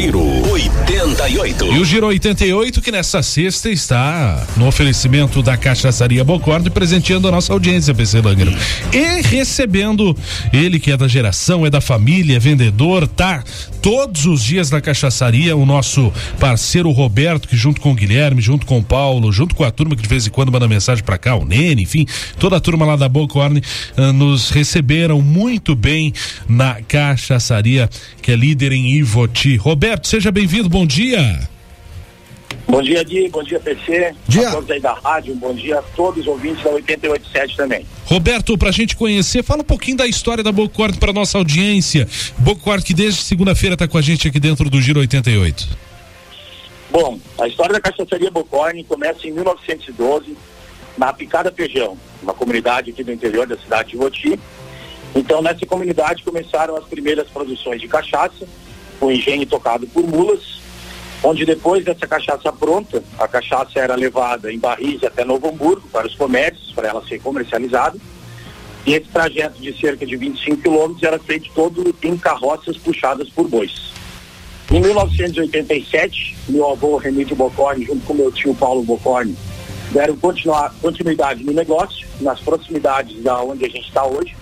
Giro 88. E o Giro 88 que nessa sexta está no oferecimento da Cachaçaria Bocorne, presenteando a nossa audiência, PC Langro. E recebendo ele que é da geração, é da família, é vendedor, tá todos os dias na cachaçaria, o nosso parceiro Roberto, que junto com o Guilherme, junto com o Paulo, junto com a turma que de vez em quando manda mensagem para cá, o Nene, enfim, toda a turma lá da Bocorne uh, nos receberam muito bem na cachaçaria, que é líder em Ivoti. Roberto, seja bem-vindo, bom dia. Bom dia, Gui. Bom dia, PC. Dia. A todos aí da rádio. Bom dia a todos os ouvintes da 887 também. Roberto, pra gente conhecer, fala um pouquinho da história da Bocorte para nossa audiência. Bocorte que desde segunda-feira tá com a gente aqui dentro do Giro 88. Bom, a história da cachaçaria Bocorne começa em 1912, na Picada Feijão, uma comunidade aqui do interior da cidade de Voti. Então, nessa comunidade começaram as primeiras produções de cachaça, o engenho tocado por mulas, onde depois dessa cachaça pronta, a cachaça era levada em barris até Novo Hamburgo para os comércios, para ela ser comercializada. E esse trajeto de cerca de 25 quilômetros era feito todo em carroças puxadas por bois. Em 1987, meu avô Remídio Bocorne, junto com meu tio Paulo Bocorne, deram continuidade no negócio, nas proximidades da onde a gente está hoje.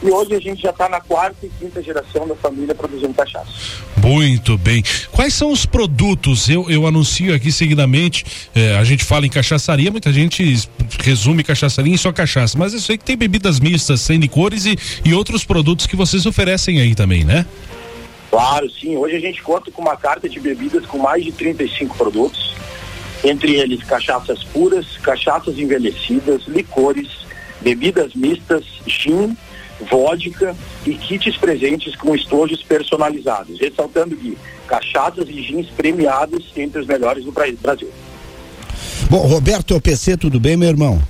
E hoje a gente já está na quarta e quinta geração da família produzindo cachaça. Muito bem. Quais são os produtos? Eu, eu anuncio aqui seguidamente. eh, a gente fala em cachaçaria, muita gente resume cachaçaria em só cachaça. Mas eu sei que tem bebidas mistas, sem licores e, e outros produtos que vocês oferecem aí também, né? Claro, sim. Hoje a gente conta com uma carta de bebidas com mais de 35 produtos, entre eles cachaças puras, cachaças envelhecidas, licores, bebidas mistas, gin, vodka e kits presentes com estojos personalizados, ressaltando que cachaças e gins premiados entre os melhores do Bra- Brasil. Bom, Roberto, o PC, tudo bem, meu irmão?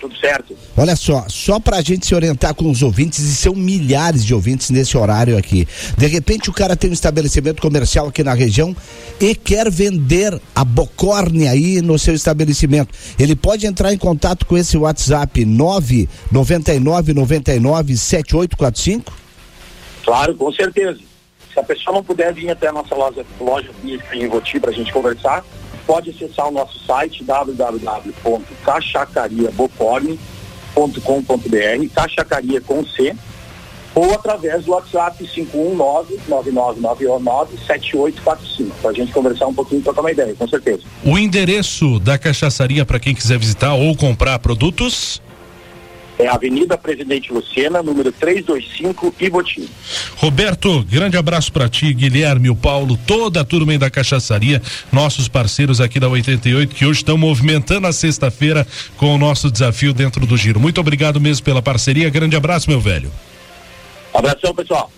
Tudo certo? Olha só, só pra gente se orientar com os ouvintes, e são milhares de ouvintes nesse horário aqui. De repente o cara tem um estabelecimento comercial aqui na região e quer vender a Bocorne aí no seu estabelecimento. Ele pode entrar em contato com esse WhatsApp 999 99 7845? Claro, com certeza. Se a pessoa não puder vir até a nossa loja, loja física em Voti para a gente conversar, pode acessar o nosso site www.cachacariabocorne.com.br, cachacaria com C, ou através do WhatsApp 519-9999-7845, para a gente conversar um pouquinho e trocar uma ideia, com certeza. O endereço da cachaçaria para quem quiser visitar ou comprar produtos? É Avenida Presidente Lucena, número 325, Ivoti. Roberto, grande abraço para ti, Guilherme, o Paulo, toda a turma aí da cachaçaria, nossos parceiros aqui da 88 que hoje estão movimentando a sexta-feira com o nosso desafio dentro do giro. Muito obrigado mesmo pela parceria. Grande abraço, meu velho. Abração, pessoal.